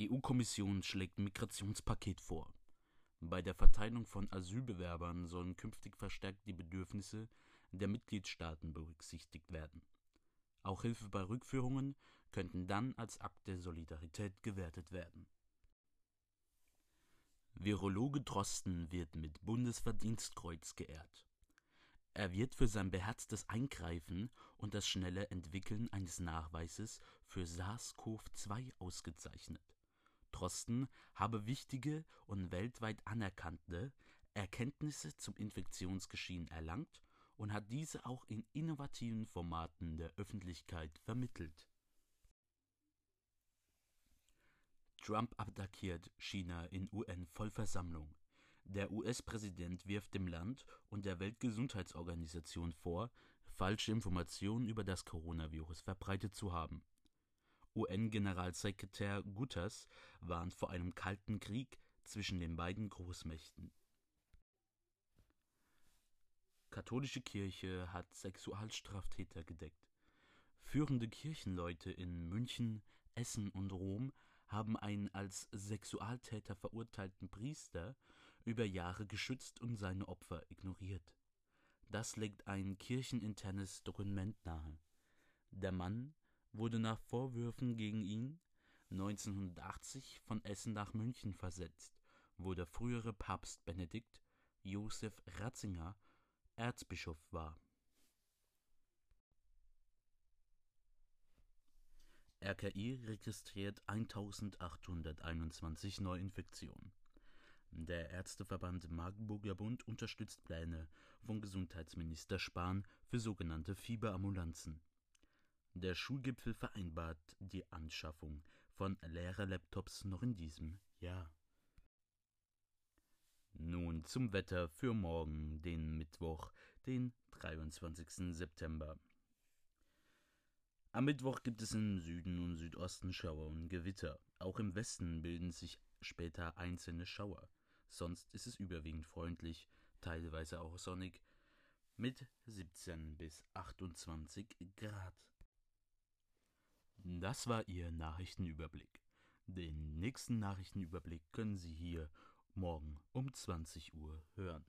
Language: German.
EU-Kommission schlägt Migrationspaket vor. Bei der Verteilung von Asylbewerbern sollen künftig verstärkt die Bedürfnisse der Mitgliedstaaten berücksichtigt werden. Auch Hilfe bei Rückführungen könnten dann als Akt der Solidarität gewertet werden. Virologe Drosten wird mit Bundesverdienstkreuz geehrt. Er wird für sein beherztes Eingreifen und das schnelle Entwickeln eines Nachweises für SARS-CoV-2 ausgezeichnet. Drosten habe wichtige und weltweit anerkannte Erkenntnisse zum Infektionsgeschehen erlangt und hat diese auch in innovativen Formaten der Öffentlichkeit vermittelt. Trump attackiert China in UN-Vollversammlung. Der US-Präsident wirft dem Land und der Weltgesundheitsorganisation vor, falsche Informationen über das Coronavirus verbreitet zu haben. UN-Generalsekretär Guterres warnt vor einem kalten Krieg zwischen den beiden Großmächten. Katholische Kirche hat Sexualstraftäter gedeckt. Führende Kirchenleute in München, Essen und Rom haben einen als Sexualtäter verurteilten Priester über Jahre geschützt und seine Opfer ignoriert. Das legt ein kircheninternes Dokument nahe. Der Mann wurde nach Vorwürfen gegen ihn 1980 von Essen nach München versetzt, wo der frühere Papst Benedikt Josef Ratzinger Erzbischof war. RKI registriert 1821 Neuinfektionen. Der Ärzteverband Magdeburger Bund unterstützt Pläne von Gesundheitsminister Spahn für sogenannte Fieberambulanzen. Der Schulgipfel vereinbart die Anschaffung von Lehrerlaptops noch in diesem Jahr. Nun zum Wetter für morgen, den Mittwoch, den 23. September. Am Mittwoch gibt es im Süden und Südosten Schauer und Gewitter. Auch im Westen bilden sich später einzelne Schauer. Sonst ist es überwiegend freundlich, teilweise auch sonnig, mit 17 bis 28 Grad. Das war Ihr Nachrichtenüberblick. Den nächsten Nachrichtenüberblick können Sie hier morgen um 20 Uhr hören.